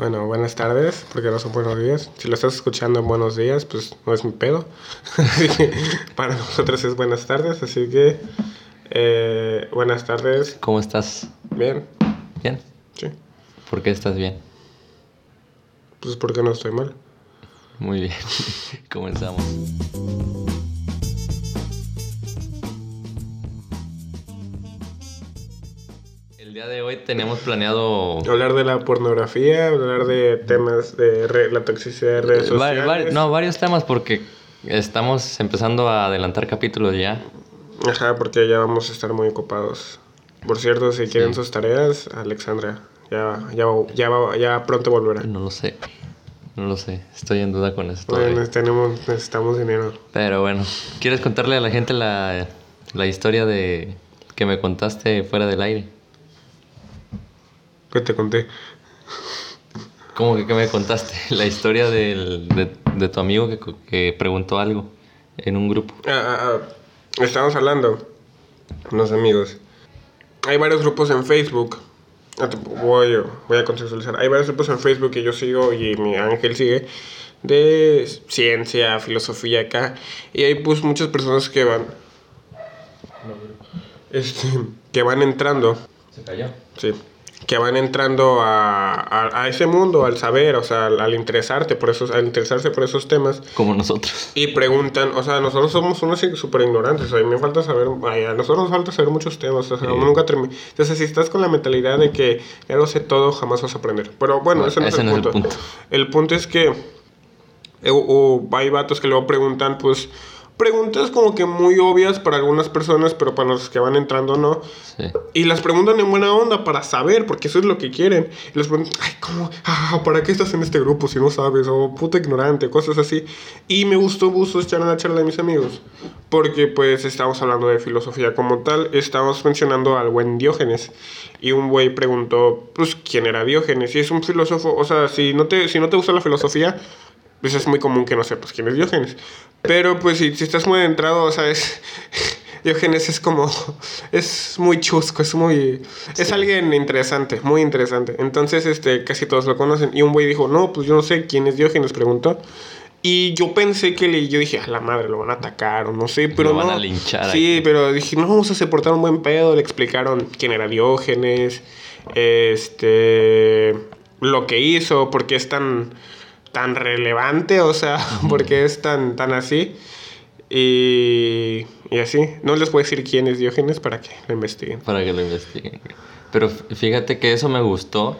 Bueno, buenas tardes, porque no son buenos días. Si lo estás escuchando en buenos días, pues no es mi pedo. así que para nosotros es buenas tardes, así que eh, buenas tardes. ¿Cómo estás? Bien, ¿Bien? sí. ¿Por qué estás bien? Pues porque no estoy mal. Muy bien. Comenzamos. Día de hoy teníamos planeado Hablar de la pornografía, hablar de temas de re- la toxicidad de redes sociales. va- no, varios temas porque estamos empezando a adelantar capítulos ya. Ajá, porque ya vamos a estar muy ocupados. Por cierto, si quieren sus tareas, Alexandra, ya, ya, ya, ya pronto volverá. No lo sé. No lo sé. Estoy en duda con Bueno, todavía. tenemos, necesitamos dinero. Pero bueno, ¿quieres contarle a la gente la, la historia de que me contaste fuera del aire? ¿Qué te conté? ¿Cómo que qué me contaste? La historia del- de, de tu amigo que, que preguntó algo en un grupo. Ah, ah, ah. Estamos hablando, unos amigos. Hay varios grupos en Facebook. Ah, Voy, voy a contextualizar. Hay varios grupos en Facebook que yo sigo y mi ángel sigue de ciencia, filosofía acá. Y hay pues muchas personas que van. Este, que van entrando. ¿Se cayó? Sí. Que van entrando a, a, a ese mundo, al saber, o sea, al, al interesarte por esos, al interesarse por esos temas. Como nosotros. Y preguntan, o sea, nosotros somos unos súper ignorantes, o sea, a mí me falta saber, a nosotros nos falta saber muchos temas, o sea, Sí. nunca termina. Entonces, si estás con la mentalidad de que ya lo sé todo, jamás vas a aprender. Pero bueno, Bueno, ese no, es, el no es el punto. El punto es que eh, o- o hay vatos que luego preguntan, pues, preguntas como que muy obvias para algunas personas, pero para los que van entrando no. Sí. Y las preguntan en buena onda para saber, porque eso es lo que quieren. Y les preguntan, ay, ¿cómo? Ah, ¿Para qué estás en este grupo si no sabes? O puta ignorante, cosas así. Y me gustó mucho echar la charla de mis amigos. Porque pues estamos hablando de filosofía como tal. Estamos mencionando al buen Diógenes. Y un güey preguntó, pues, ¿quién era Diógenes? Y es un filósofo, o sea, si no te, si no te gusta la filosofía, pues es muy común que no sepas quién es Diógenes. Pero pues si, si estás muy adentrado, o sea, es... Diógenes es como... Es muy chusco, es muy... Es alguien interesante, muy interesante. Entonces, este, casi todos lo conocen. Y un güey dijo, no, pues yo no sé quién es Diógenes, preguntó. Y yo pensé que le... Yo dije, a la madre, lo van a atacar o no sé, pero Lo van no. a linchar Sí, aquí. pero dije, no, o sea, se portaron un buen pedo. Le explicaron quién era Diógenes, este... Lo que hizo, por qué es tan tan relevante, o sea, porque es tan, tan así. Y, y así. No les a decir quién es Diógenes para que lo investiguen. Para que lo investiguen. Pero fíjate que eso me gustó.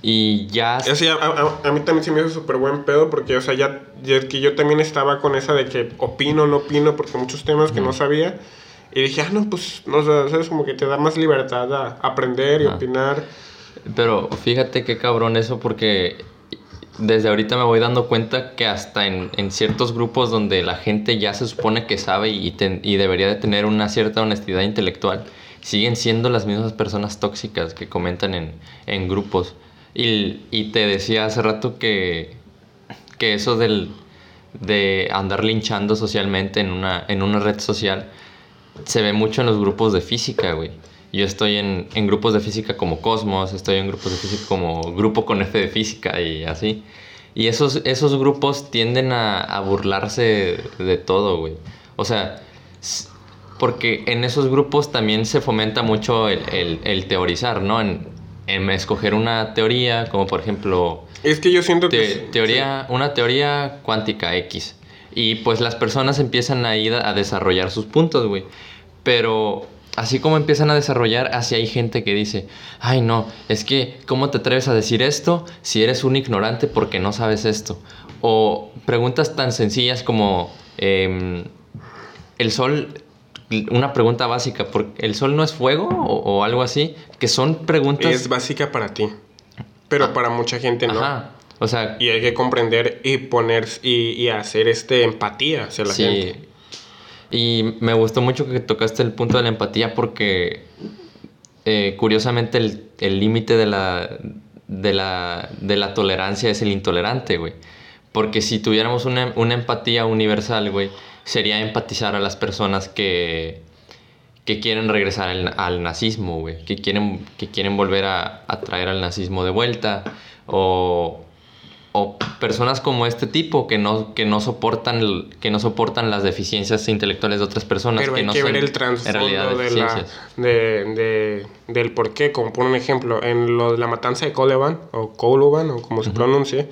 Y ya. Así, a, a- a mí también se me hizo súper buen pedo porque, o sea, ya, ya que yo también estaba con esa de que opino, no opino, porque muchos temas que no sabía. Y dije, ah, no, pues, no, o sea, ¿sabes? Como que te da más libertad a aprender y Ajá. opinar. Pero fíjate qué cabrón eso porque desde ahorita me voy dando cuenta que hasta en, en ciertos grupos donde la gente ya se supone que sabe y, y debería de tener una cierta honestidad intelectual, siguen siendo las mismas personas tóxicas que comentan en, en grupos. Y, y te decía hace rato que, que eso del, de andar linchando socialmente en una, en una red social se ve mucho en los grupos de física, güey. Yo estoy en, en grupos de física como Cosmos, estoy en grupos de física como Grupo con F de Física y así. Y esos, esos grupos tienden a, a burlarse de todo, güey. O sea, porque en esos grupos también se fomenta mucho el, el- el teorizar, ¿no? En, en escoger una teoría, como por ejemplo Es que yo siento que... te- sí- teoría, una teoría cuántica X. Y pues las personas empiezan a ir a desarrollar sus puntos, güey. Pero así como empiezan a desarrollar, así hay gente que dice, ay no, es que, ¿cómo te atreves a decir esto si eres un ignorante porque no sabes esto? O preguntas tan sencillas como, em, ¿el sol, una pregunta básica, ¿por- ¿el sol no es fuego? O, o algo así, que son preguntas... Es básica para ti. Pero para mucha gente no. Ajá. O sea, Y hay que comprender y poner y, y hacer este empatía hacia la Sí. gente. Y me gustó mucho que tocaste el punto de la empatía porque eh, curiosamente el límite de la, de, la, de la tolerancia es el intolerante, güey. Porque si tuviéramos una, una empatía universal, güey, sería empatizar a las personas que, que quieren regresar al, al nazismo, güey, que quieren, que quieren volver a, a traer al nazismo de vuelta, o, o personas como este tipo que no, que no soportan el- que no soportan las deficiencias intelectuales de otras personas Pero que hay no que son ver el trasfondo de la, de, de- del por qué. Como por un ejemplo, en lo de la matanza de Coluban, o Coluban, o como se pronuncie,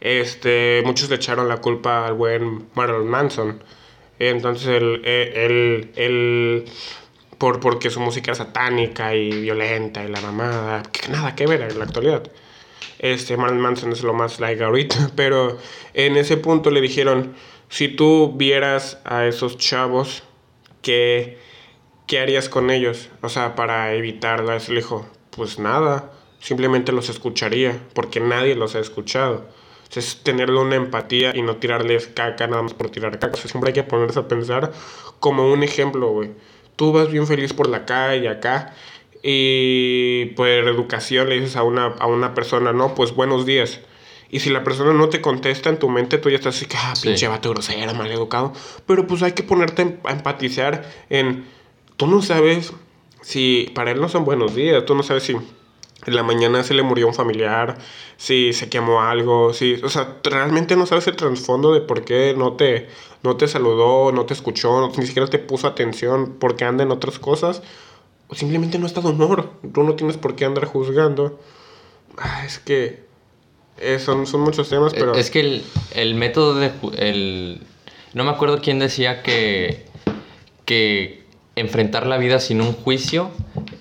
este, muchos le echaron la culpa al buen Marilyn Manson. Entonces, él, él, él- por, porque su música era satánica y violenta y la mamada, que nada que ver en la actualidad. Este, Marilyn Manson es lo más like ahorita, pero en ese punto le dijeron, si tú vieras a esos chavos, ¿qué, qué harías con ellos? O sea, para evitarla, le dijo, pues nada, simplemente los escucharía, porque nadie los ha escuchado. Es tenerle una empatía y no tirarles caca nada más por tirar caca. O siempre hay que ponerse a pensar como un ejemplo, güey. Tú vas bien feliz por la calle acá y por educación le dices a una, a una persona, no, pues buenos días. Y si la persona no te contesta en tu mente, tú ya estás así, que, ah, Sí. pinche vato grosero, mal educado. Pero pues hay que ponerte em- a empatizar en, tú no sabes si para él no son buenos días, tú no sabes si en la mañana se le murió un familiar, si se quemó algo, si, o sea, realmente no sabes el trasfondo de por qué no te, no te saludó, no te escuchó, no- ni siquiera te puso atención porque anda en otras cosas, simplemente no está de humor, tú no tienes por qué andar juzgando. Ah, es que eh, son, son muchos temas, pero... Es que el, el método de... El, no me acuerdo quién decía que, que enfrentar la vida sin un juicio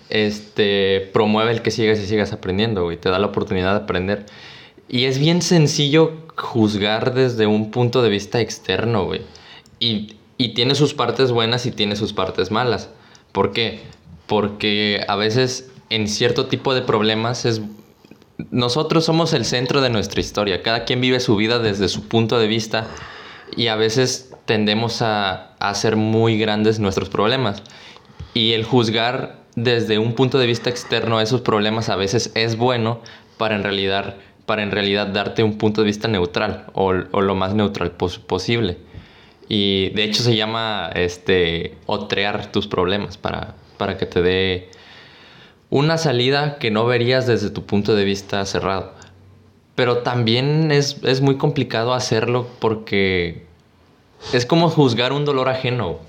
este, promueve el que sigas y sigas aprendiendo, güey. Te da la oportunidad de aprender. Y es bien sencillo juzgar desde un punto de vista externo, güey. Y, y tiene sus partes buenas y tiene sus partes malas. ¿Por qué? Porque a veces en cierto tipo de problemas es nosotros somos el centro de nuestra historia. Cada quien vive su vida desde su punto de vista y a veces tendemos a, hacer muy grandes nuestros problemas. Y el juzgar desde un punto de vista externo esos problemas a veces es bueno para en realidad, para en realidad darte un punto de vista neutral o, o lo más neutral pos- posible. Y de hecho se llama este, otrear tus problemas para, para que te dé una salida que no verías desde tu punto de vista cerrado. Pero también es, es muy complicado hacerlo porque es como juzgar un dolor ajeno.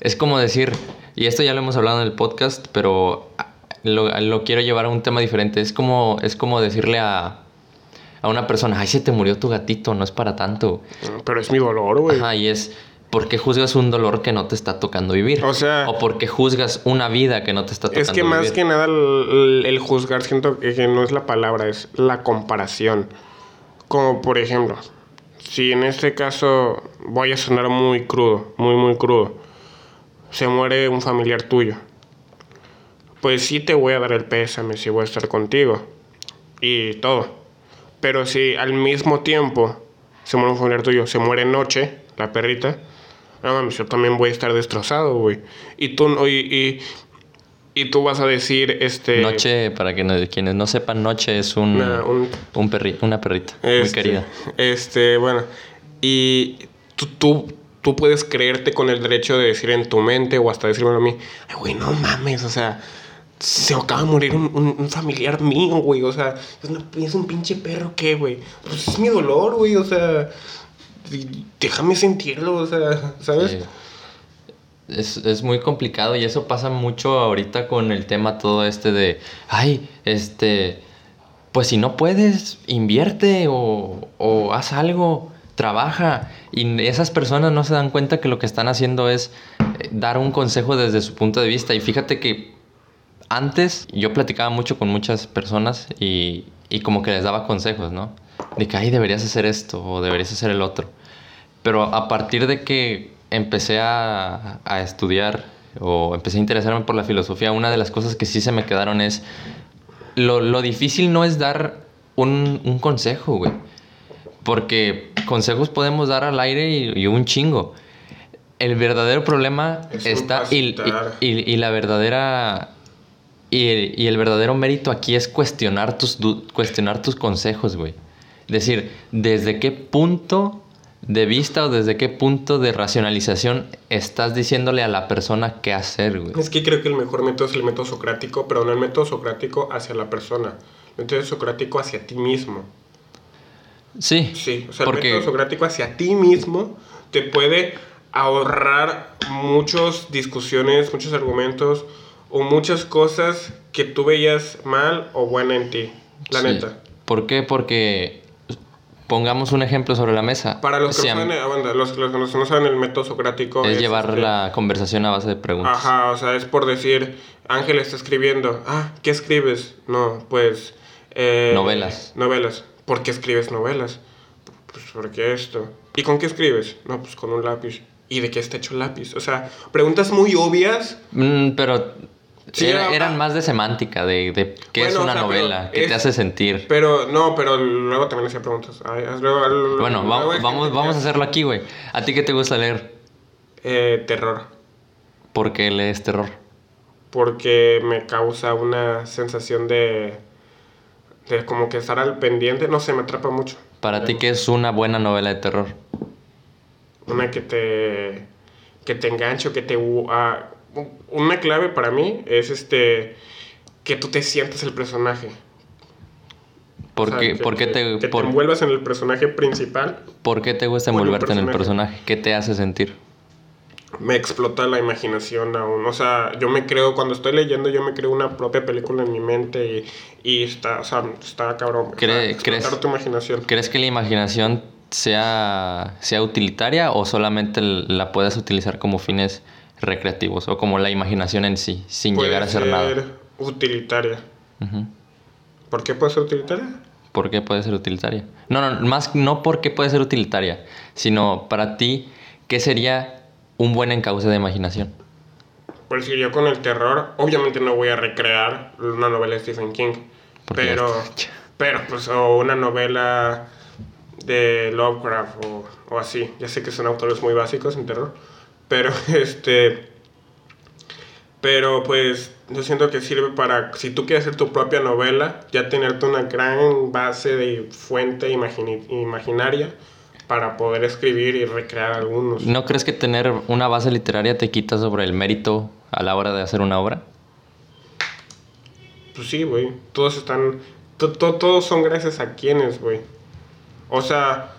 Es como decir, y esto ya lo hemos hablado en el podcast, pero ah, lo, lo quiero llevar a un tema diferente. Es como, es como decirle a, a una persona, ay, se te murió tu gatito, no es para tanto. Pero es mi dolor, güey. Ajá, y es, ¿por qué juzgas un dolor que no te está tocando vivir? O sea- O por qué juzgas una vida que no te está tocando Es que más vivir? que nada el, el juzgar siento que que no es la palabra, es la comparación. Como por ejemplo, si en este caso voy a sonar muy crudo, muy muy crudo, se muere un familiar tuyo, pues sí te voy a dar el pésame, sí voy a estar contigo y todo. Pero si al mismo tiempo se muere un familiar tuyo, se muere Noche, la perrita, no mames, yo también voy a estar destrozado, güey. Y tú, no- y, y, y tú vas a decir, este... Noche, para que no- quienes no sepan, Noche es un, Una- un- un perri- una perrita muy Este, querida. Este, bueno, y tú, tú, tú puedes creerte con el derecho de decir en tu mente o hasta decirme a mí, ay, güey, no mames, o sea, se acaba de morir un, un- un familiar mío, güey, o sea, es, una- es un pinche perro, ¿qué, güey? Pues es mi dolor, güey, o sea, déjame sentirlo, o sea, ¿sabes? Es, es muy complicado y eso pasa mucho ahorita con el tema todo este de, ay, este, pues si no puedes, invierte o, o haz algo, trabaja. Y esas personas no se dan cuenta que lo que están haciendo es eh, dar un consejo desde su punto de vista. Y fíjate que antes yo platicaba mucho con muchas personas y, y como que les daba consejos, ¿no? De que, ay, deberías hacer esto o deberías hacer el otro. Pero a partir de que empecé a, a estudiar o empecé a interesarme por la filosofía, una de las cosas que sí se me quedaron es, lo, lo difícil no es dar un, un consejo, güey. Porque consejos podemos dar al aire y, y un chingo. El verdadero problema Es está y, y- y- la verdadera y el, y el verdadero mérito aquí es cuestionar tus, cuestionar tus consejos, güey. Decir, ¿desde qué punto de vista o desde qué punto de racionalización estás diciéndole a la persona qué hacer, güey? Es que creo que el mejor método es el método socrático, pero no el método socrático hacia la persona. El método socrático hacia ti mismo. Sí. Sí, o sea, porque el método socrático hacia ti mismo te puede ahorrar muchas discusiones, muchos argumentos o muchas cosas que tú veías mal o buena en ti. La sí. neta. ¿Por qué? Porque pongamos un ejemplo sobre la mesa. Para los que, Si no saben, aguanta, los, no saben el método socrático es llevar este, la conversación a base de preguntas. Ajá, o sea, es por decir, Ángel está escribiendo. Ah, ¿qué escribes? No, pues... eh, Novelas. Novelas. ¿Por qué escribes novelas? Pues porque esto. ¿Y con qué escribes? No, pues con un lápiz. ¿Y de qué está hecho el lápiz? O sea, preguntas muy obvias. Mm, pero Sí, era- eran ah. más de semántica, de, de qué es o una sea, novela, qué es- te hace sentir. Pero, no, pero luego también hacía preguntas. Ay, luego- luego- Bueno, luego vamos, vamos, a hacerlo aquí, güey. ¿A ti qué te gusta leer? Eh, terror. ¿Por qué lees terror? porque me causa una sensación de, de como que estar al pendiente, no sé, me atrapa mucho. Para ti, ¿qué es una buena novela de terror? Una que te, que te enganche o que te... ah, una clave para mí es este que tú te sientes el personaje. ¿Por, O sea, qué, que- por qué que- te, que por- te envuelvas en el personaje principal. por qué te gusta envolverte en el personaje. ¿Qué te hace sentir? Me explota la imaginación aún. O sea, yo me creo, cuando estoy leyendo, yo me creo una propia película en mi mente y, y está, o sea, está cabrón. ¿Cree- crees- tu imaginación. ¿Crees que la imaginación sea, sea utilitaria o solamente la puedes utilizar como fines recreativos o como la imaginación en sí, sin Puede llegar a ser nada? ser utilitaria. Ujú. ¿Por qué puede ser utilitaria? ¿Por qué puede ser utilitaria? No, no, más no por qué puede ser utilitaria, sino para ti, ¿qué sería un buen encauce de imaginación? Pues si yo con el terror, obviamente no voy a recrear una novela de Stephen King. Porque Pero, pero pues, o una novela de Lovecraft o, o así. Ya sé que son autores muy básicos en terror. Pero, este. Pero pues yo siento que sirve para, si tú quieres hacer tu propia novela, ya tenerte una gran base de fuente imaginaria para poder escribir y recrear algunos. ¿No crees que tener una base literaria te quita sobre el mérito a la hora de hacer una obra? Pues sí, güey. Todos están. to- to- todos son gracias a quienes, güey. O sea.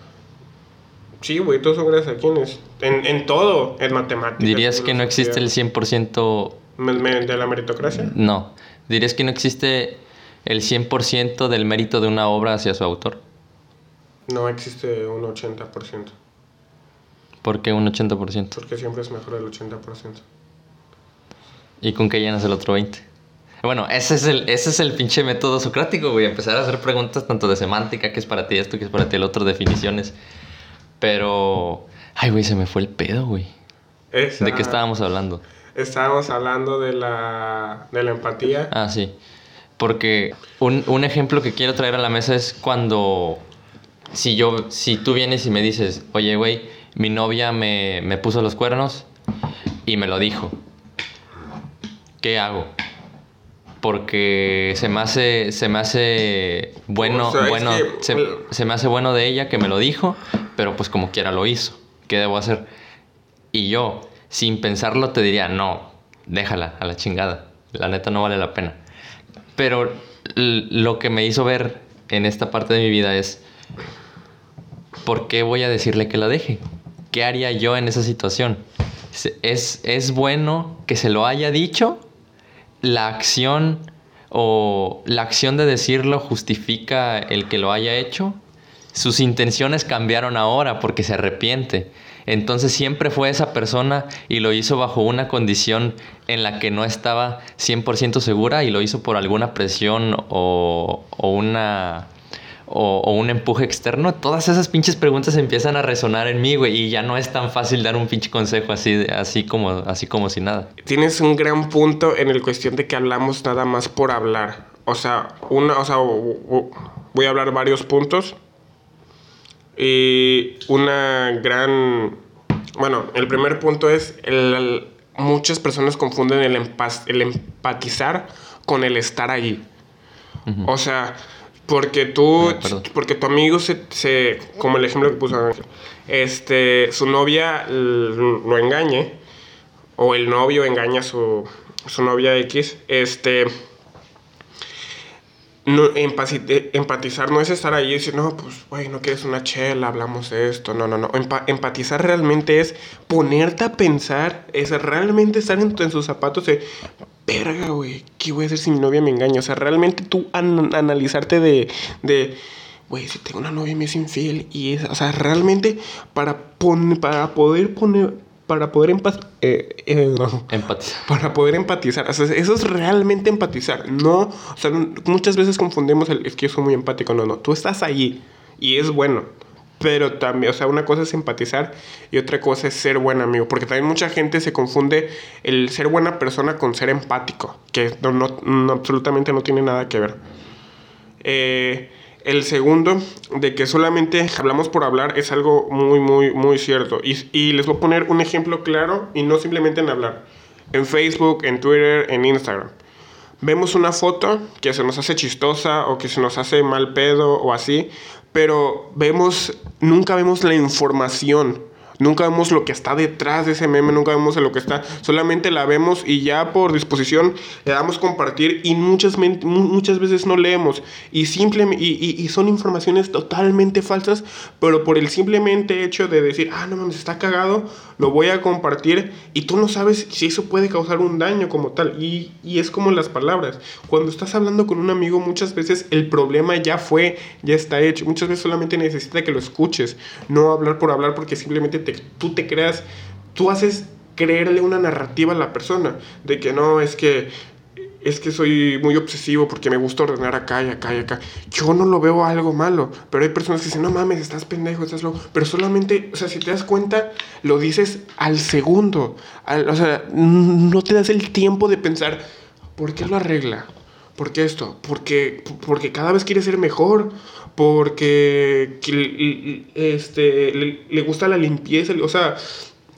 Sí, güey, son gracias a quienes. En, en todo, en matemáticas. ¿Dirías que no existe el filosofía. 100%? Me- me- ¿De la meritocracia? No. ¿Dirías que no existe el 100% del mérito de una obra hacia su autor? No existe un 80%. ¿Por qué un 80%? Porque siempre es mejor el 80%. ¿Y con qué llenas el otro 20%? Bueno, ese es el, ese es el pinche método socrático, güey. Empezar a hacer preguntas tanto de semántica, que es para ti esto, que es para ti el otro, definiciones. Pero... Ay, güey, se me fue el pedo, güey. Esa- ¿De qué estábamos hablando? Estábamos hablando de la, de la empatía. Ah, sí. Porque un, un ejemplo que quiero traer a la mesa es cuando... Si yo... Si tú vienes y me dices, oye, güey, mi novia me, me puso los cuernos y me lo dijo. ¿Qué hago? Porque se me hace, se me hace bueno, O sea, es bueno, que- se, se me hace bueno de ella que me lo dijo, pero pues como quiera lo hizo. ¿Qué debo hacer? Y yo, sin pensarlo, te diría, no, déjala a la chingada. La neta no vale la pena. Pero lo que me hizo ver en esta parte de mi vida es, ¿por qué voy a decirle que la deje? ¿Qué haría yo en esa situación? ¿Es, es bueno que se lo haya dicho? ¿La acción o la acción de decirlo justifica el que lo haya hecho? Sus intenciones cambiaron ahora porque se arrepiente. Entonces siempre fue esa persona y lo hizo bajo una condición en la que no estaba 100% segura y lo hizo por alguna presión o, o una o, o un empuje externo. Todas esas pinches preguntas empiezan a resonar en mí, güey, y ya no es tan fácil dar un pinche consejo así, así como así como si nada. Tienes un gran punto en el cuestión de que hablamos nada más por hablar. O sea, una, o sea, voy a hablar varios puntos. Y una gran... Bueno, el primer punto es, el- el- muchas personas confunden el, empas- el empatizar con el estar allí. O sea, Porque tú, acuerdo. porque tu amigo se, se, como el ejemplo que puso Ángel, este, su novia lo engañe, o el novio engaña a su, su novia X, este, no, eh, empatizar no es estar ahí y decir, no, pues, güey, no quieres una chela, hablamos de esto. No, no, no. Empa- empatizar realmente es ponerte a pensar, es realmente estar en, en sus zapatos de, verga, güey, ¿qué voy a hacer si mi novia me engaña? O sea, realmente tú an- analizarte de, de, güey, si tengo una novia y me es infiel, y es, o sea, realmente para, pon- para poder poner, para poder eh, eh, no Empatizar. para poder empatizar. O sea, eso es realmente empatizar. No, o sea, muchas veces confundimos el es que yo soy muy empático. No, no, tú estás ahí y es bueno. Pero también, o sea, una cosa es empatizar y otra cosa es ser buen amigo. Porque también mucha gente se confunde el ser buena persona con ser empático. Que no, no- absolutamente no tiene nada que ver. Eh, el segundo, de que solamente hablamos por hablar, es algo muy, muy, muy cierto. Y, y les voy a poner un ejemplo claro y no simplemente en hablar. En Facebook, en Twitter, en Instagram. Vemos una foto que se nos hace chistosa o que se nos hace mal pedo o así, pero vemos, nunca vemos la información. Nunca vemos lo que está detrás de ese meme, nunca vemos lo que está, solamente la vemos y ya por disposición le damos compartir y muchas, muchas veces no leemos y, simple, y, y- y son informaciones totalmente falsas, pero por el simplemente hecho de decir, ah, no mames, está cagado, lo voy a compartir y tú no sabes si eso puede causar un daño como tal. Y, y es como las palabras. Cuando estás hablando con un amigo, muchas veces el problema ya fue, ya está hecho. Muchas veces solamente necesita que lo escuches, no hablar por hablar porque simplemente te- tú te creas, tú haces creerle una narrativa a la persona de que no, es que es que soy muy obsesivo porque me gusta ordenar acá y acá y acá. Yo no lo veo algo malo, pero hay personas que dicen, no mames, estás pendejo, estás loco. Pero solamente, o sea, si te das cuenta, lo dices al segundo. O sea, no te das el tiempo de pensar, ¿por qué lo arregla? ¿Por qué esto? Porque, porque cada vez quiere ser mejor, porque este, le, le gusta la limpieza, o sea,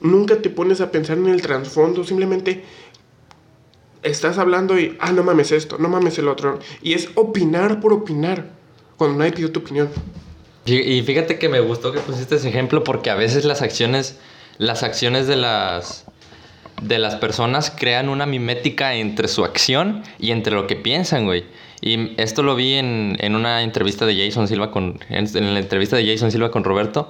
nunca te pones a pensar en el trasfondo, simplemente estás hablando y, ah, no mames esto, no mames el otro. Y es opinar por opinar, cuando nadie pidió tu opinión. Y fíjate que me gustó que pusiste ese ejemplo porque a veces las acciones, las acciones de las, de las personas crean una mimética entre su acción y entre lo que piensan, güey. Y esto lo vi en, en una entrevista de Jason Silva con, en, en la entrevista de Jason Silva con Roberto,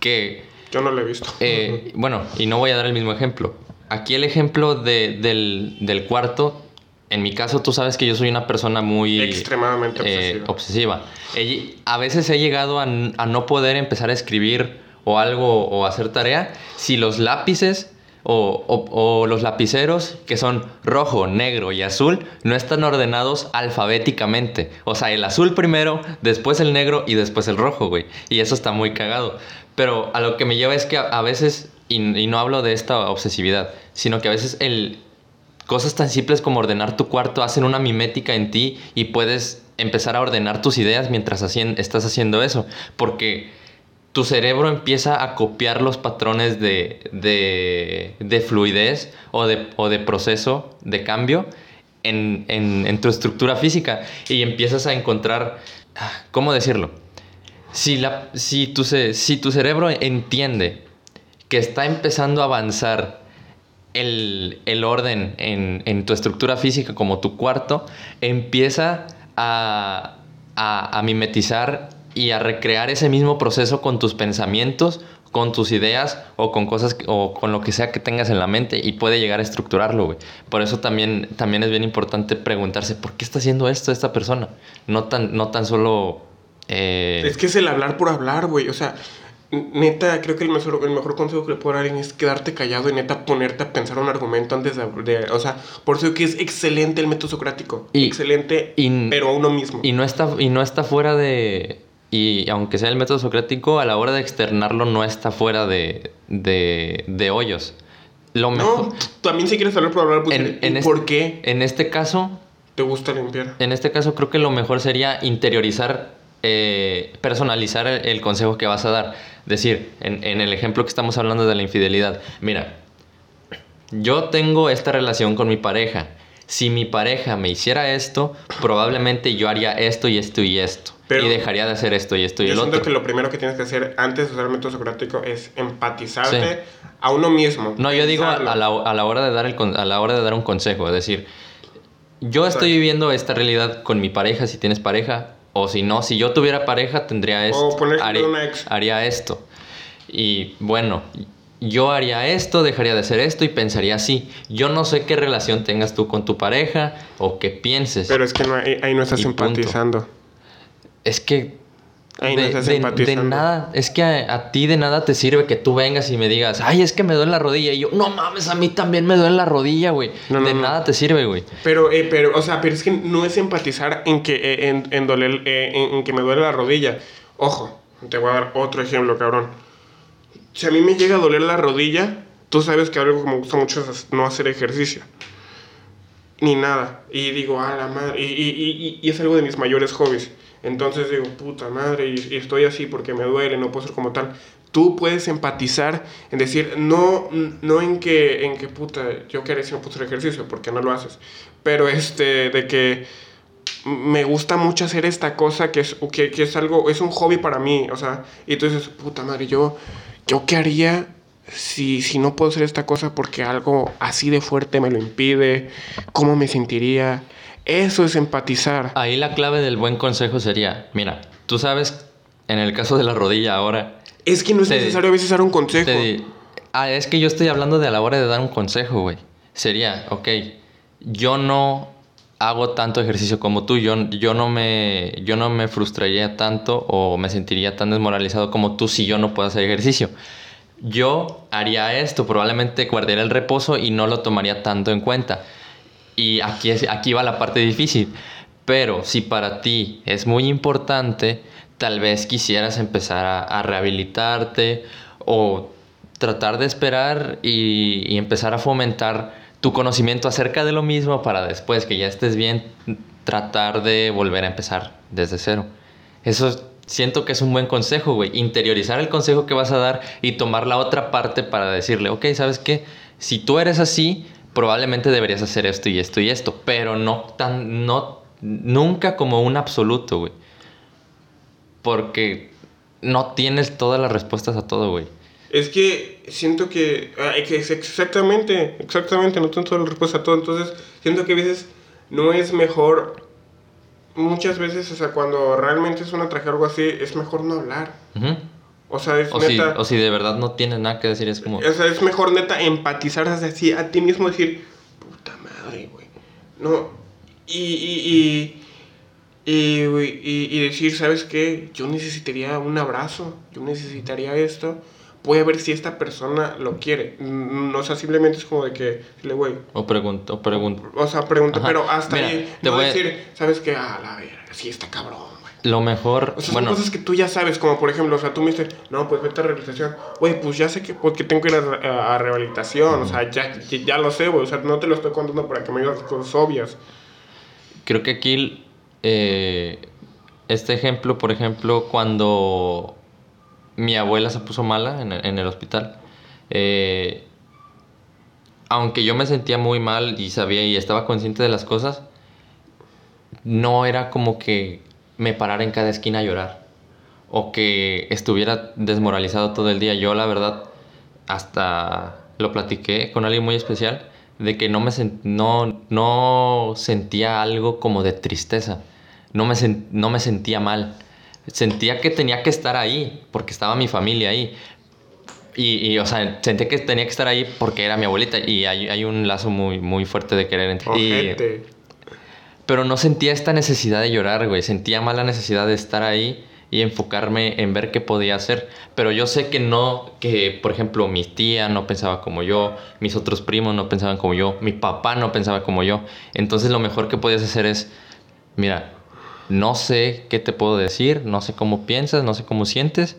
que Yo no lo he visto. eh, bueno, y no voy a dar el mismo ejemplo. Aquí el ejemplo de- del, del cuarto, en mi caso tú sabes que yo soy una persona muy... Extremadamente eh, obsesiva. obsesiva. A veces he llegado a, a no poder empezar a escribir o algo o hacer tarea si los lápices o, los lapiceros que son rojo, negro y azul no están ordenados alfabéticamente. O sea, el azul primero, después el negro y después el rojo, güey. Y eso está muy cagado. Pero a lo que me lleva es que a, veces, y, no hablo de esta obsesividad, sino que a veces el, Cosas tan simples como ordenar tu cuarto hacen una mimética en ti y puedes empezar a ordenar tus ideas mientras estás haciendo eso. Porque tu cerebro empieza a copiar los patrones de, de- de fluidez o de, o de proceso de cambio en, en- tu estructura física y empiezas a encontrar, ah, ¿cómo decirlo? Si, la, si, tu, si tu cerebro entiende que está empezando a avanzar el, el orden en, en tu estructura física como tu cuarto, empieza a, a, a mimetizar y a recrear ese mismo proceso con tus pensamientos, con tus ideas o con cosas o con lo que sea que tengas en la mente y puede llegar a estructurarlo, güey. Por eso también, también es bien importante preguntarse, ¿por qué está haciendo esto esta persona? No tan, no tan solo... eh, Es que es el hablar por hablar, güey. O sea, neta, creo que el mejor, el mejor consejo que le puedo dar es quedarte callado y neta ponerte a pensar un argumento antes de... de- o sea, por eso que es excelente el método socrático. Y- excelente, y- pero a uno mismo. Y no está, y no está fuera de. Y aunque sea el método socrático, a la hora de externarlo no está fuera de, de, de hoyos. Lo mejor. no, también si quieres hablar por hablar, pues, en, ¿y en ¿por este, qué En este caso, te gusta limpiar? en este caso creo que lo mejor sería interiorizar, eh, personalizar el, el consejo que vas a dar. Decir, en, en el ejemplo que estamos hablando de la infidelidad, mira, yo tengo esta relación con mi pareja. Si mi pareja me hiciera esto, probablemente yo haría esto y esto y esto. Pero y dejaría de hacer esto y esto y yo el siento otro. que lo primero que tienes que hacer antes de usar el método socrático es empatizarte a uno mismo. No, yo digo a, la, a la hora de dar el a la hora de dar un consejo, es decir, yo estoy Exacto. viviendo esta realidad con mi pareja, si tienes pareja, o si no, si yo tuviera pareja, tendría esto, de una ex. haría esto. Y bueno, yo haría esto, dejaría de hacer esto y pensaría así. Yo no sé qué relación tengas tú con tu pareja o qué pienses. Pero es que no, ahí, ahí no estás Y punto. Es que Ahí no de, de- de nada, es que a, a ti de nada te sirve que tú vengas y me digas, ay, es que me duele la rodilla. Y yo, no mames, a mí también me duele la rodilla, güey. No, no, de nada te sirve, güey. Pero, eh, pero, o sea, pero es que no es empatizar en que, eh, en, en doler, eh, en, en que me duele la rodilla. Ojo, te voy a dar otro ejemplo, cabrón. Si a mí me llega a doler la rodilla, tú sabes que algo que me gusta mucho es no hacer ejercicio. Ni nada. Y digo, a la madre. Y, y, y, y es algo de mis mayores hobbies. Entonces digo, puta madre, y, y estoy así porque me duele, no puedo ser como tal. Tú puedes empatizar en decir, no, no en que, en que puta, yo quería hacer ejercicio, porque no lo haces. Pero este, de que me gusta mucho hacer esta cosa que es, que, que es algo, es un hobby para mí, o sea, y tú dices, puta madre, yo, yo qué haría si, si no puedo hacer esta cosa porque algo así de fuerte me lo impide, cómo me sentiría. Eso es empatizar. Ahí la clave del buen consejo sería, mira, tú sabes, en el caso de la rodilla ahora, Es que no es Te- necesario a veces dar un consejo. te ah, es que yo estoy hablando de a la hora de dar un consejo, güey. Sería, ok, yo no hago tanto ejercicio como tú, yo, yo, no me, yo no me frustraría tanto o me sentiría tan desmoralizado como tú si yo no puedo hacer ejercicio. Yo haría esto, probablemente guardaría el reposo y no lo tomaría tanto en cuenta. Y aquí, es, aquí va la parte difícil. Pero si para ti es muy importante, tal vez quisieras empezar a, rehabilitarte o tratar de esperar y, y empezar a fomentar tu conocimiento acerca de lo mismo para después que ya estés bien, tratar de volver a empezar desde cero. Eso siento que es un buen consejo, güey. Interiorizar el consejo que vas a dar y tomar la otra parte para decirle, ok, ¿sabes qué? Si tú eres así, probablemente deberías hacer esto y esto y esto, pero no tan, no, nunca como un absoluto, güey. Porque no tienes todas las respuestas a todo, güey. Es que siento que, ah, que es exactamente, exactamente, no tengo toda la respuesta a todo. Entonces, siento que a veces no es mejor, muchas veces, o sea, cuando realmente es una tragedia o algo así, es mejor no hablar. O sea, es O si, neta. o si de verdad no tienes nada que decir, es como... O sea, es mejor neta empatizar así a ti mismo, decir, puta madre, güey. No. Y, y, y, y, y- y decir, ¿sabes qué? Yo necesitaría un abrazo, yo necesitaría esto. Voy a ver si esta persona lo quiere. Mm, O sea, simplemente es como de que, dile, güey. O pregunto, o pregunto. O sea, pregunta, Ajá. pero hasta Mira, ahí. te No voy a- decir, ¿sabes qué? Ah, la verga, sí está cabrón. Lo mejor, O sea, bueno, son cosas que tú ya sabes, como por ejemplo, o sea, tú me dices, no, pues vete a rehabilitación. Güey, pues ya sé que, pues, que tengo que ir a, rehabilitación, o sea, ya, ya, lo sé, güey, o sea, no te lo estoy contando para que me digas cosas obvias. creo que aquí eh, este ejemplo, por ejemplo, cuando mi abuela se puso mala en el, en el hospital, eh, aunque yo me sentía muy mal y sabía y estaba consciente de las cosas, no era como que me parara en cada esquina a llorar o que estuviera desmoralizado todo el día. Yo la verdad hasta lo platiqué con alguien muy especial de que no me no, no sentía algo como de tristeza. No me, no me sentía mal. Sentía que tenía que estar ahí porque estaba mi familia ahí. Y, y, o sea, sentía que tenía que estar ahí porque era mi abuelita y hay, hay un lazo muy, muy fuerte de querer entre y- Ojete. Pero no sentía esta necesidad de llorar, güey. Sentía más la necesidad de estar ahí y enfocarme en ver qué podía hacer. Pero yo sé que no, que por ejemplo mi tía no pensaba como yo, mis otros primos no pensaban como yo, mi papá no pensaba como yo. Entonces lo mejor que podías hacer es, mira, no sé qué te puedo decir, no sé cómo piensas, no sé cómo sientes,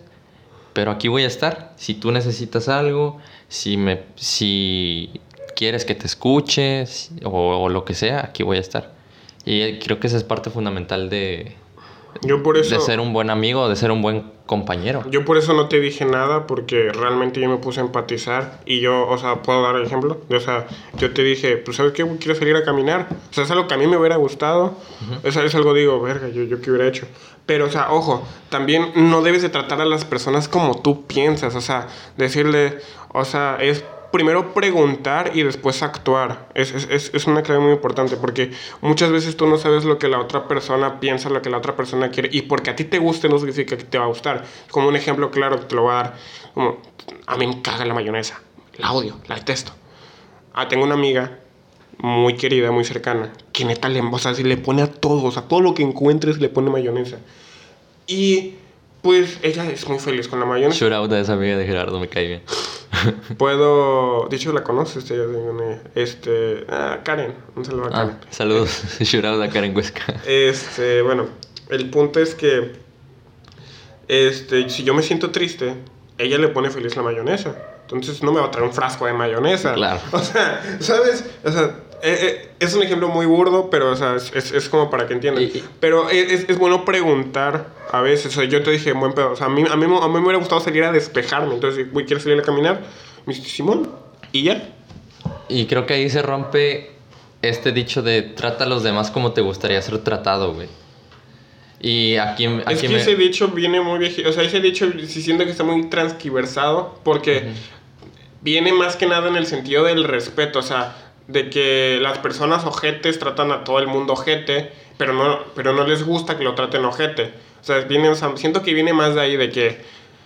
pero aquí voy a estar. Si tú necesitas algo, si me, si quieres que te escuche o lo que sea, aquí voy a estar. Y creo que esa es parte fundamental de, Yo por eso... de ser un buen amigo, de ser un buen compañero. Yo por eso no te dije nada, porque realmente yo me puse a empatizar y yo, o sea, puedo dar el ejemplo. O sea, yo te dije, pues, ¿sabes qué? Quiero salir a caminar. O sea, es algo que a mí me hubiera gustado. es, es algo, digo, verga, yo, yo qué hubiera hecho. Pero, o sea, ojo, también no debes de tratar a las personas como tú piensas. O sea, decirle, o sea, es primero preguntar y después actuar. Es, es, es, una clave muy importante porque muchas veces tú no sabes lo que la otra persona piensa, lo que la otra persona quiere y porque a ti te guste no significa que te va a gustar. Como un ejemplo claro que te lo voy a dar. Como, a mí me caga la mayonesa. La odio, la detesto. Ah, tengo una amiga muy querida, muy cercana, que neta le, o sea, le pone a todo, o sea, todo lo que encuentres le pone mayonesa. Y pues ella es muy feliz con la mayonesa. Shout out a esa amiga de Gerardo, me cae bien. Puedo. Dicho, la conoces. Este. Ah, Karen. Un saludo a ah, Karen. saludos. Shout out a Karen Huesca. Este, bueno. El punto es que. Este, si yo me siento triste, ella le pone feliz la mayonesa. Entonces no me va a traer un frasco de mayonesa. Claro. O sea, ¿sabes? O sea, eh, eh, es un ejemplo muy burdo, pero o sea, es, es, como para que entiendan. pero es, es, bueno preguntar a veces. O sea, yo te dije, buen pedo. O sea, a mí, a, mí, a mí me hubiera gustado salir a despejarme. Entonces, güey, ¿quieres salir a caminar? Me dice, Simón. Y ya. Y creo que ahí se rompe este dicho de trata a los demás como te gustaría ser tratado, güey. Y aquí, aquí es que ese dicho viene muy viejito. O sea, ese dicho sí siento que está muy transquiversado porque viene más que nada en el sentido del respeto. O sea, de que las personas ojetes tratan a todo el mundo ojete, pero no, pero no les gusta que lo traten ojete. O sea, viene, siento que viene más de ahí de que,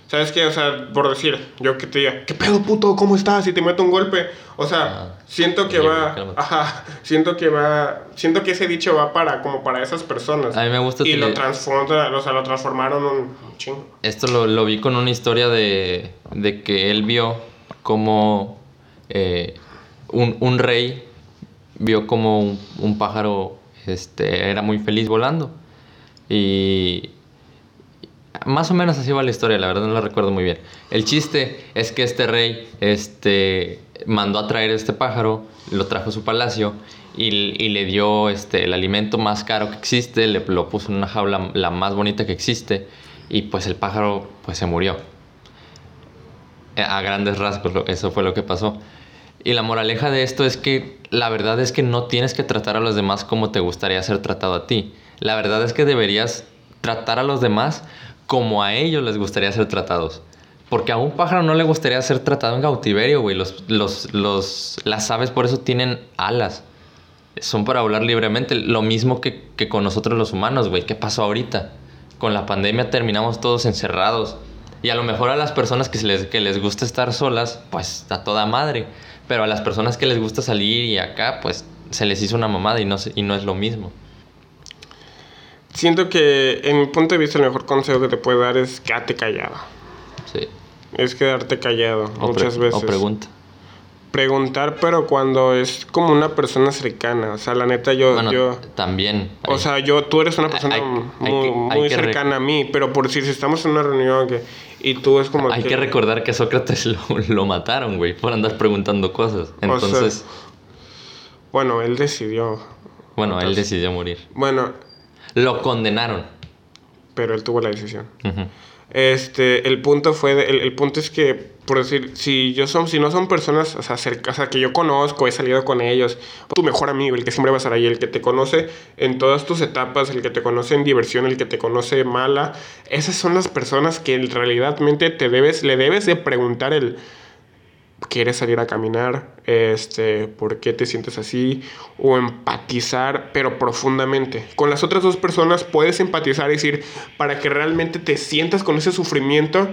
¿sabes qué? O sea, por decir, yo que te diga, ¿qué pedo puto? ¿Cómo estás? Y te meto un golpe. O sea, ah, siento que va, ajá, siento que va, siento que ese dicho va para, como para esas personas. A mí me gusta. Y lo, transforma, o sea, lo transformaron un chingo. Esto lo, lo vi con una historia de, de que él vio como... Eh, un, un rey vio como un, pájaro este, era muy feliz volando. Y más o menos así va la historia, la verdad no la recuerdo muy bien. El chiste es que este rey este, mandó a traer este pájaro, lo trajo a su palacio y, y le dio este, el alimento más caro que existe, le lo puso en una jaula la más bonita que existe y pues el pájaro pues se murió. A grandes rasgos, eso fue lo que pasó. Y la moraleja de esto es que la verdad es que no tienes que tratar a los demás como te gustaría ser tratado a ti. La verdad es que deberías tratar a los demás como a ellos les gustaría ser tratados. Porque a un pájaro no le gustaría ser tratado en cautiverio, güey. Los, los, los, las aves por eso tienen alas. Son para volar libremente. Lo mismo que, que con nosotros los humanos, güey. ¿Qué pasó ahorita? Con la pandemia terminamos todos encerrados. Y a lo mejor a las personas que les, que les gusta estar solas, pues a toda madre. Pero a las personas que les gusta salir y acá, pues se les hizo una mamada y no, y no es lo mismo. Siento que en mi punto de vista el mejor consejo que te puedo dar es quédate callado. Sí. Es quedarte callado muchas veces. O pregunta. Preguntar, pero cuando es como una persona cercana. O sea, la neta, yo. yo también. O sea, yo, tú eres una persona muy, cercana a mí, pero por si estamos en una reunión que y tú es como Hay que, recordar que Sócrates lo, lo mataron, güey, por andar preguntando cosas. Entonces... bueno, él decidió. Bueno, él decidió morir. Bueno. Lo condenaron. Pero él tuvo la decisión. Este, el punto fue, el, el, punto es que, por decir, si yo son, si no son personas, o sea, cerca, que yo conozco, he salido con ellos, tu mejor amigo, el que siempre va a estar ahí, el que te conoce en todas tus etapas, el que te conoce en diversión, el que te conoce mala, esas son las personas que realmente te debes, le debes de preguntar el, quieres salir a caminar, este, por qué te sientes así, o empatizar, pero profundamente. Con las otras dos personas puedes empatizar, y decir, para que realmente te sientas con ese sufrimiento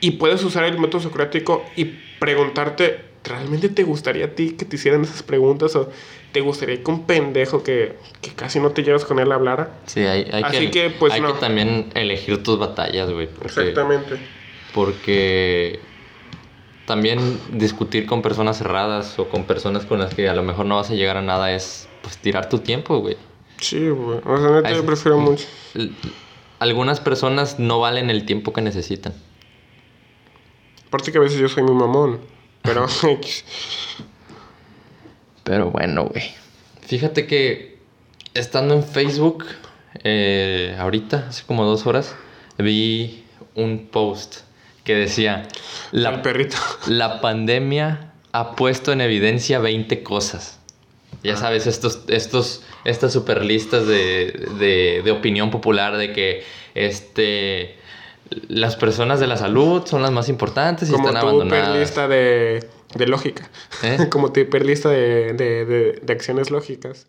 y puedes usar el método socrático y preguntarte, ¿realmente te gustaría a ti que te hicieran esas preguntas o te gustaría que un pendejo que, que casi no te llevas con él hablara? Sí, hay, hay que, pues, hay que también elegir tus batallas, güey. Exactamente. Porque también discutir con personas cerradas o con personas con las que a lo mejor no vas a llegar a nada es pues tirar tu tiempo, güey. Sí, güey. O sea, neta, yo prefiero mucho. Algunas personas no valen el tiempo que necesitan. Aparte que a veces yo soy muy mamón, pero Pero bueno, güey. Fíjate que estando en Facebook eh, ahorita, hace como dos horas, vi un post que decía, El la, perrito. la pandemia ha puesto en evidencia 20 cosas. Ya Ah. sabes, estos, estos, estas super listas de, de, de opinión popular de que este, las personas de la salud son las más importantes y Como están abandonadas. hiperlista de, de lógica. ¿Eh? Como tu hiperlista de, de acciones lógicas.